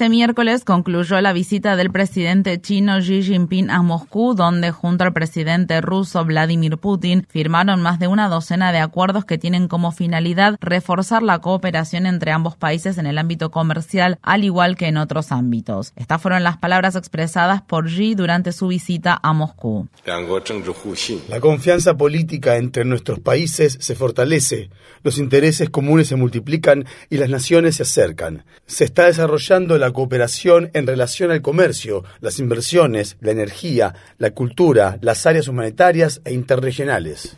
Este miércoles concluyó la visita del presidente chino Xi Jinping a Moscú, donde junto al presidente ruso Vladimir Putin firmaron más de una docena de acuerdos que tienen como finalidad reforzar la cooperación entre ambos países en el ámbito comercial, al igual que en otros ámbitos. Estas fueron las palabras expresadas por Xi durante su visita a Moscú. La confianza política entre nuestros países se fortalece, los intereses comunes se multiplican y las naciones se acercan. Se está desarrollando la cooperación en relación al comercio, las inversiones, la energía, la cultura, las áreas humanitarias e interregionales.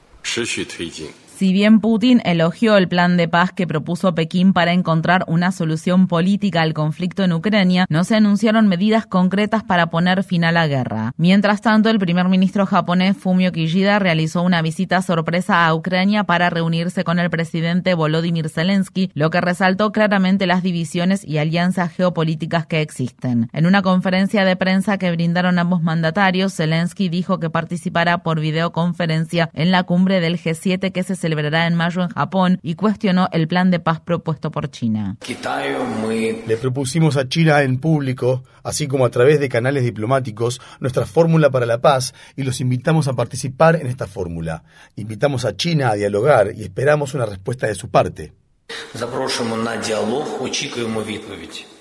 Si bien Putin elogió el plan de paz que propuso Pekín para encontrar una solución política al conflicto en Ucrania, no se anunciaron medidas concretas para poner fin a la guerra. Mientras tanto, el primer ministro japonés Fumio Kishida realizó una visita sorpresa a Ucrania para reunirse con el presidente Volodymyr Zelensky, lo que resaltó claramente las divisiones y alianzas geopolíticas que existen. En una conferencia de prensa que brindaron ambos mandatarios, Zelensky dijo que participará por videoconferencia en la cumbre del G7 que se celebrará celebrará en mayo en Japón y cuestionó el plan de paz propuesto por China. Le propusimos a China en público, así como a través de canales diplomáticos, nuestra fórmula para la paz y los invitamos a participar en esta fórmula. Invitamos a China a dialogar y esperamos una respuesta de su parte.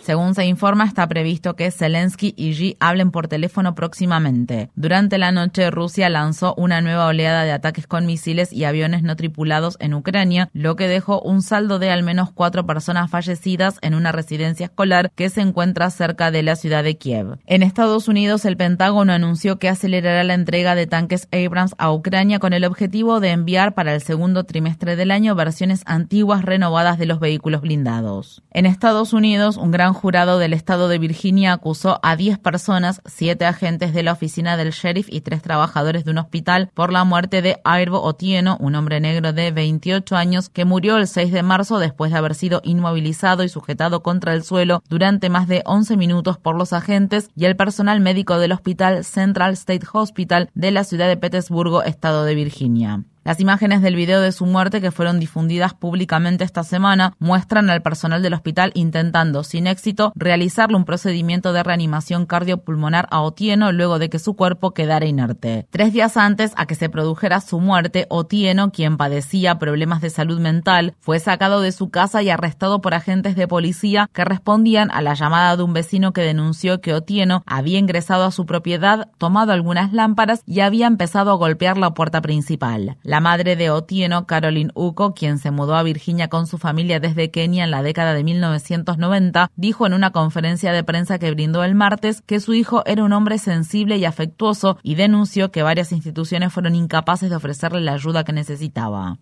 Según se informa, está previsto que Zelensky y Xi hablen por teléfono próximamente. Durante la noche, Rusia lanzó una nueva oleada de ataques con misiles y aviones no tripulados en Ucrania, lo que dejó un saldo de al menos cuatro personas fallecidas en una residencia escolar que se encuentra cerca de la ciudad de Kiev. En Estados Unidos, el Pentágono anunció que acelerará la entrega de tanques Abrams a Ucrania con el objetivo de enviar para el segundo trimestre del año versiones antiguas renovadas de los vehículos blindados. En Estados Unidos, un gran jurado del estado de Virginia acusó a 10 personas, 7 agentes de la oficina del sheriff y 3 trabajadores de un hospital por la muerte de Airbo Otieno, un hombre negro de 28 años que murió el 6 de marzo después de haber sido inmovilizado y sujetado contra el suelo durante más de 11 minutos por los agentes y el personal médico del hospital Central State Hospital de la ciudad de Petersburgo, estado de Virginia. Las imágenes del video de su muerte que fueron difundidas públicamente esta semana muestran al personal del hospital intentando, sin éxito, realizarle un procedimiento de reanimación cardiopulmonar a Otieno luego de que su cuerpo quedara inerte. Tres días antes a que se produjera su muerte, Otieno, quien padecía problemas de salud mental, fue sacado de su casa y arrestado por agentes de policía que respondían a la llamada de un vecino que denunció que Otieno había ingresado a su propiedad, tomado algunas lámparas y había empezado a golpear la puerta principal. La madre de Otieno, Caroline Uco, quien se mudó a Virginia con su familia desde Kenia en la década de 1990, dijo en una conferencia de prensa que brindó el martes que su hijo era un hombre sensible y afectuoso y denunció que varias instituciones fueron incapaces de ofrecerle la ayuda que necesitaba.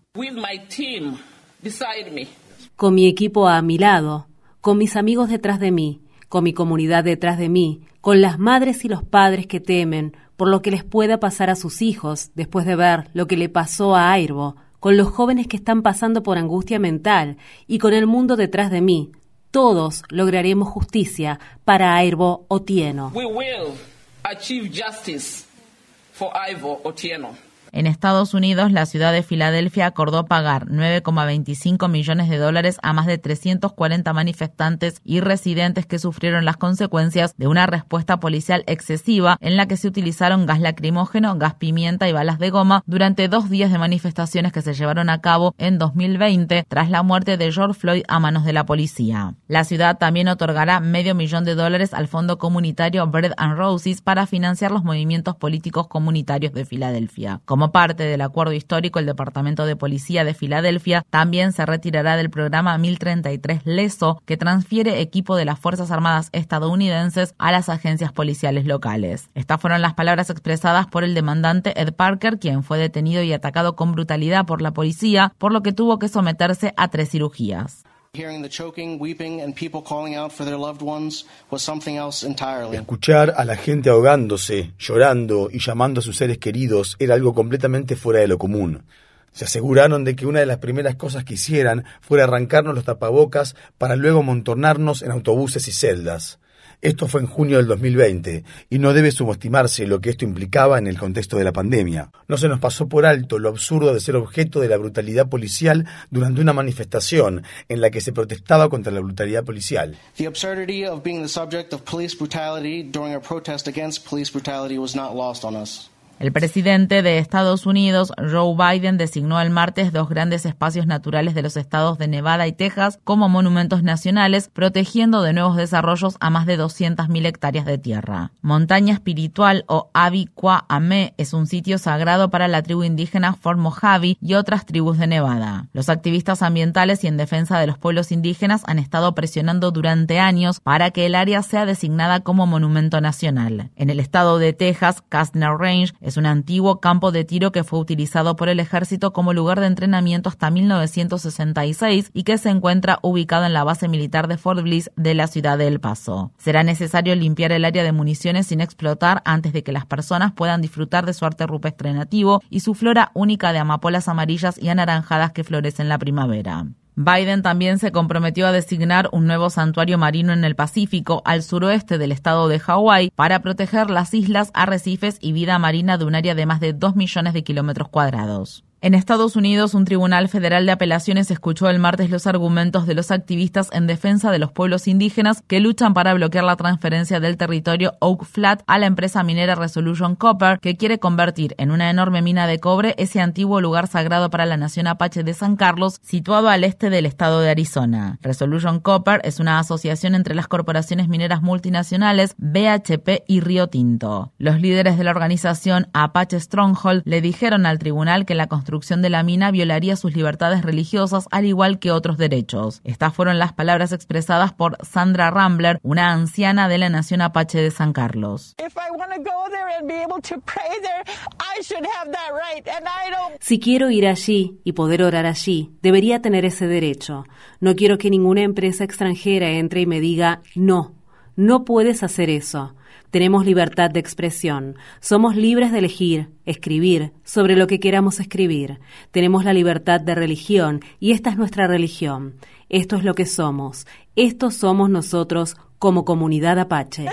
Con mi equipo a mi lado, con mis amigos detrás de mí, con mi comunidad detrás de mí, con las madres y los padres que temen por lo que les pueda pasar a sus hijos después de ver lo que le pasó a Airbo, con los jóvenes que están pasando por angustia mental y con el mundo detrás de mí. Todos lograremos justicia para Airbo Otieno. We Otieno. En Estados Unidos, la ciudad de Filadelfia acordó pagar 9,25 millones de dólares a más de 340 manifestantes y residentes que sufrieron las consecuencias de una respuesta policial excesiva en la que se utilizaron gas lacrimógeno, gas pimienta y balas de goma durante dos días de manifestaciones que se llevaron a cabo en 2020 tras la muerte de George Floyd a manos de la policía. La ciudad también otorgará medio millón de dólares al fondo comunitario Bread and Roses para financiar los movimientos políticos comunitarios de Filadelfia. Como parte del acuerdo histórico, el Departamento de Policía de Filadelfia también se retirará del programa 1033 LESO, que transfiere equipo de las Fuerzas Armadas estadounidenses a las agencias policiales locales. Estas fueron las palabras expresadas por el demandante Ed Parker, quien fue detenido y atacado con brutalidad por la policía, por lo que tuvo que someterse a tres cirugías. Escuchar a la gente ahogándose, llorando y llamando a sus seres queridos era algo completamente fuera de lo común. Se aseguraron de que una de las primeras cosas que hicieran fuera arrancarnos los tapabocas para luego montornarnos en autobuses y celdas. Esto fue en junio del 2020 y no debe subestimarse lo que esto implicaba en el contexto de la pandemia. No se nos pasó por alto lo absurdo de ser objeto de la brutalidad policial durante una manifestación en la que se protestaba contra la brutalidad policial. The absurdity of being the subject of police brutality during a protest against police brutality was not lost on us. El presidente de Estados Unidos, Joe Biden, designó el martes dos grandes espacios naturales de los estados de Nevada y Texas como monumentos nacionales, protegiendo de nuevos desarrollos a más de 200.000 hectáreas de tierra. Montaña Espiritual o Kwa Ame es un sitio sagrado para la tribu indígena Fort Mojave y otras tribus de Nevada. Los activistas ambientales y en defensa de los pueblos indígenas han estado presionando durante años para que el área sea designada como monumento nacional. En el estado de Texas, Kastner Range es un antiguo campo de tiro que fue utilizado por el ejército como lugar de entrenamiento hasta 1966 y que se encuentra ubicado en la base militar de Fort Bliss de la ciudad de El Paso. Será necesario limpiar el área de municiones sin explotar antes de que las personas puedan disfrutar de su arte rupestre y su flora única de amapolas amarillas y anaranjadas que florecen en la primavera. Biden también se comprometió a designar un nuevo santuario marino en el Pacífico, al suroeste del estado de Hawái, para proteger las islas, arrecifes y vida marina de un área de más de 2 millones de kilómetros cuadrados. En Estados Unidos, un tribunal federal de apelaciones escuchó el martes los argumentos de los activistas en defensa de los pueblos indígenas que luchan para bloquear la transferencia del territorio Oak Flat a la empresa minera Resolution Copper, que quiere convertir en una enorme mina de cobre ese antiguo lugar sagrado para la nación apache de San Carlos, situado al este del estado de Arizona. Resolution Copper es una asociación entre las corporaciones mineras multinacionales BHP y Río Tinto. Los líderes de la organización Apache Stronghold le dijeron al tribunal que la construcción construcción de la mina violaría sus libertades religiosas al igual que otros derechos. Estas fueron las palabras expresadas por Sandra Rambler, una anciana de la Nación Apache de San Carlos. Si quiero ir allí y poder orar allí, debería tener ese derecho. No quiero que ninguna empresa extranjera entre y me diga, no, no puedes hacer eso. Tenemos libertad de expresión. Somos libres de elegir, escribir sobre lo que queramos escribir. Tenemos la libertad de religión y esta es nuestra religión. Esto es lo que somos. Estos somos nosotros como comunidad apache.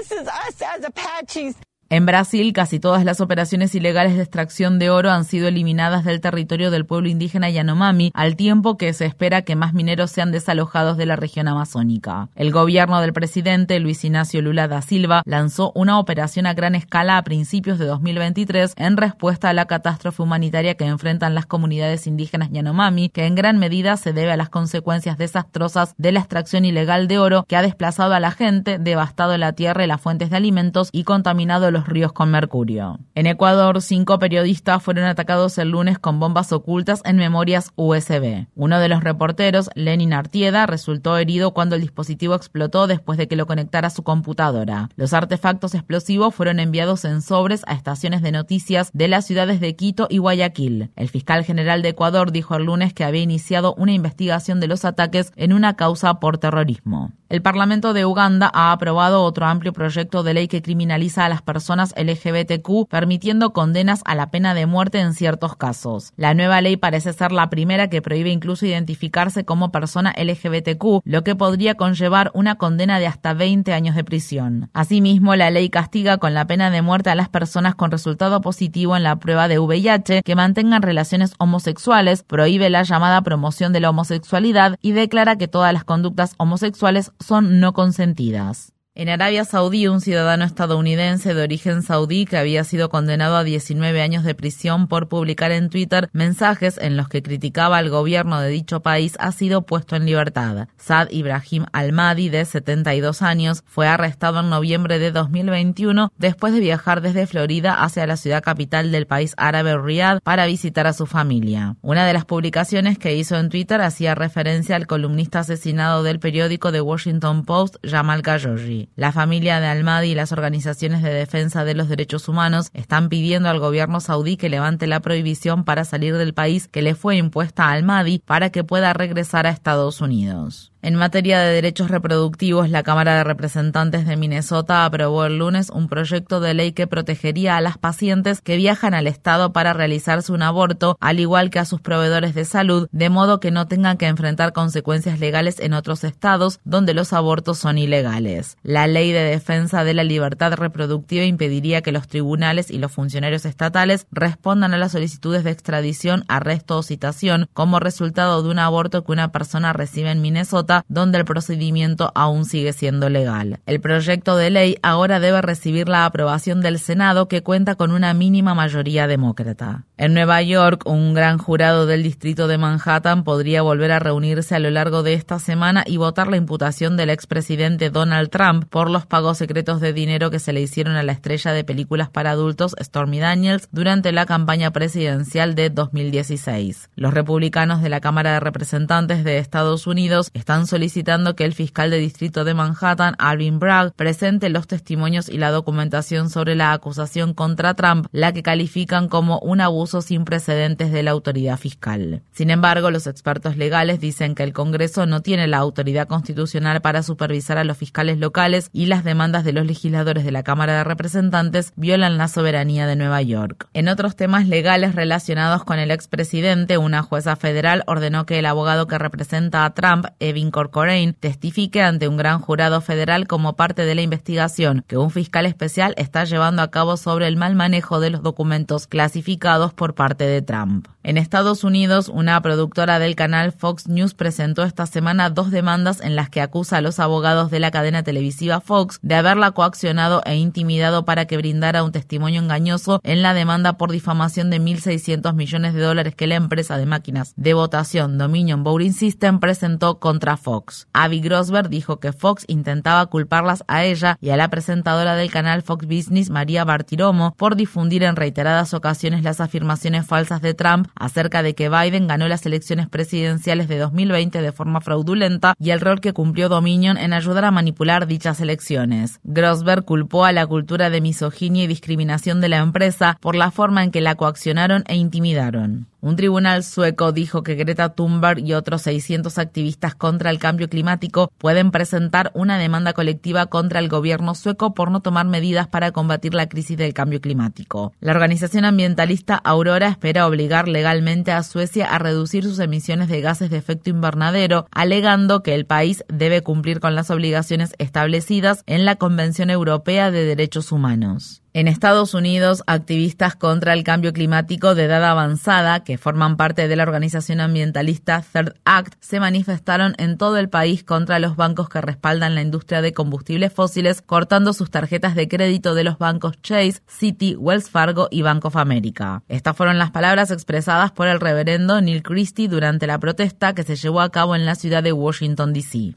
En Brasil, casi todas las operaciones ilegales de extracción de oro han sido eliminadas del territorio del pueblo indígena Yanomami, al tiempo que se espera que más mineros sean desalojados de la región amazónica. El gobierno del presidente Luis Ignacio Lula da Silva lanzó una operación a gran escala a principios de 2023 en respuesta a la catástrofe humanitaria que enfrentan las comunidades indígenas Yanomami, que en gran medida se debe a las consecuencias desastrosas de la extracción ilegal de oro que ha desplazado a la gente, devastado la tierra y las fuentes de alimentos y contaminado los ríos con mercurio. En Ecuador, cinco periodistas fueron atacados el lunes con bombas ocultas en memorias USB. Uno de los reporteros, Lenin Artieda, resultó herido cuando el dispositivo explotó después de que lo conectara a su computadora. Los artefactos explosivos fueron enviados en sobres a estaciones de noticias de las ciudades de Quito y Guayaquil. El fiscal general de Ecuador dijo el lunes que había iniciado una investigación de los ataques en una causa por terrorismo. El Parlamento de Uganda ha aprobado otro amplio proyecto de ley que criminaliza a las personas LGBTQ, permitiendo condenas a la pena de muerte en ciertos casos. La nueva ley parece ser la primera que prohíbe incluso identificarse como persona LGBTQ, lo que podría conllevar una condena de hasta 20 años de prisión. Asimismo, la ley castiga con la pena de muerte a las personas con resultado positivo en la prueba de VIH que mantengan relaciones homosexuales, prohíbe la llamada promoción de la homosexualidad y declara que todas las conductas homosexuales son no consentidas. En Arabia Saudí, un ciudadano estadounidense de origen saudí que había sido condenado a 19 años de prisión por publicar en Twitter mensajes en los que criticaba al gobierno de dicho país ha sido puesto en libertad. Saad Ibrahim Al-Mahdi, de 72 años, fue arrestado en noviembre de 2021 después de viajar desde Florida hacia la ciudad capital del país árabe Riyadh para visitar a su familia. Una de las publicaciones que hizo en Twitter hacía referencia al columnista asesinado del periódico The Washington Post, Jamal Khashoggi. La familia de Almadi y las organizaciones de defensa de los derechos humanos están pidiendo al gobierno saudí que levante la prohibición para salir del país que le fue impuesta a Almadi para que pueda regresar a Estados Unidos. En materia de derechos reproductivos, la Cámara de Representantes de Minnesota aprobó el lunes un proyecto de ley que protegería a las pacientes que viajan al Estado para realizarse un aborto, al igual que a sus proveedores de salud, de modo que no tengan que enfrentar consecuencias legales en otros estados donde los abortos son ilegales. La ley de defensa de la libertad reproductiva impediría que los tribunales y los funcionarios estatales respondan a las solicitudes de extradición, arresto o citación como resultado de un aborto que una persona recibe en Minnesota donde el procedimiento aún sigue siendo legal. El proyecto de ley ahora debe recibir la aprobación del Senado, que cuenta con una mínima mayoría demócrata. En Nueva York, un gran jurado del distrito de Manhattan podría volver a reunirse a lo largo de esta semana y votar la imputación del expresidente Donald Trump por los pagos secretos de dinero que se le hicieron a la estrella de películas para adultos Stormy Daniels durante la campaña presidencial de 2016. Los republicanos de la Cámara de Representantes de Estados Unidos están solicitando que el fiscal de distrito de Manhattan, Alvin Bragg, presente los testimonios y la documentación sobre la acusación contra Trump, la que califican como un abuso sin precedentes de la autoridad fiscal. Sin embargo, los expertos legales dicen que el Congreso no tiene la autoridad constitucional para supervisar a los fiscales locales y las demandas de los legisladores de la Cámara de Representantes violan la soberanía de Nueva York. En otros temas legales relacionados con el expresidente, una jueza federal ordenó que el abogado que representa a Trump, Evin Corcorain testifique ante un gran jurado federal como parte de la investigación que un fiscal especial está llevando a cabo sobre el mal manejo de los documentos clasificados por parte de Trump. En Estados Unidos, una productora del canal Fox News presentó esta semana dos demandas en las que acusa a los abogados de la cadena televisiva Fox de haberla coaccionado e intimidado para que brindara un testimonio engañoso en la demanda por difamación de 1.600 millones de dólares que la empresa de máquinas de votación Dominion Voting System presentó contra Fox. Abby Grosberg dijo que Fox intentaba culparlas a ella y a la presentadora del canal Fox Business, María Bartiromo, por difundir en reiteradas ocasiones las afirmaciones falsas de Trump acerca de que Biden ganó las elecciones presidenciales de 2020 de forma fraudulenta y el rol que cumplió Dominion en ayudar a manipular dichas elecciones. Grosberg culpó a la cultura de misoginia y discriminación de la empresa por la forma en que la coaccionaron e intimidaron. Un tribunal sueco dijo que Greta Thunberg y otros 600 activistas contra el cambio climático pueden presentar una demanda colectiva contra el gobierno sueco por no tomar medidas para combatir la crisis del cambio climático. La organización ambientalista Aurora espera obligar legalmente a Suecia a reducir sus emisiones de gases de efecto invernadero, alegando que el país debe cumplir con las obligaciones establecidas en la Convención Europea de Derechos Humanos. En Estados Unidos, activistas contra el cambio climático de edad avanzada, que forman parte de la organización ambientalista Third Act, se manifestaron en todo el país contra los bancos que respaldan la industria de combustibles fósiles, cortando sus tarjetas de crédito de los bancos Chase, Citi, Wells Fargo y Bank of America. Estas fueron las palabras expresadas por el reverendo Neil Christie durante la protesta que se llevó a cabo en la ciudad de Washington, D.C.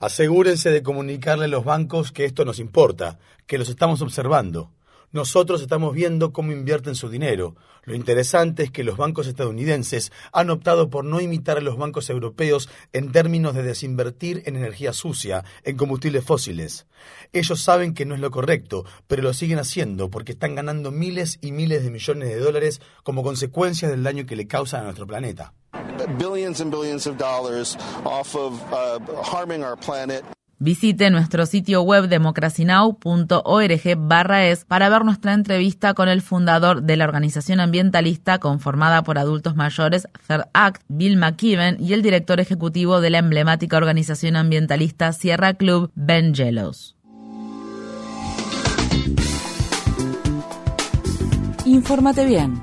Asegúrense de comunicarle a los bancos que esto nos importa, que los estamos observando. Nosotros estamos viendo cómo invierten su dinero. Lo interesante es que los bancos estadounidenses han optado por no imitar a los bancos europeos en términos de desinvertir en energía sucia, en combustibles fósiles. Ellos saben que no es lo correcto, pero lo siguen haciendo porque están ganando miles y miles de millones de dólares como consecuencia del daño que le causan a nuestro planeta. Visite nuestro sitio web democracynow.org barra es para ver nuestra entrevista con el fundador de la organización ambientalista conformada por adultos mayores Third Act, Bill McKibben, y el director ejecutivo de la emblemática organización ambientalista Sierra Club, Ben Gelos. Infórmate bien.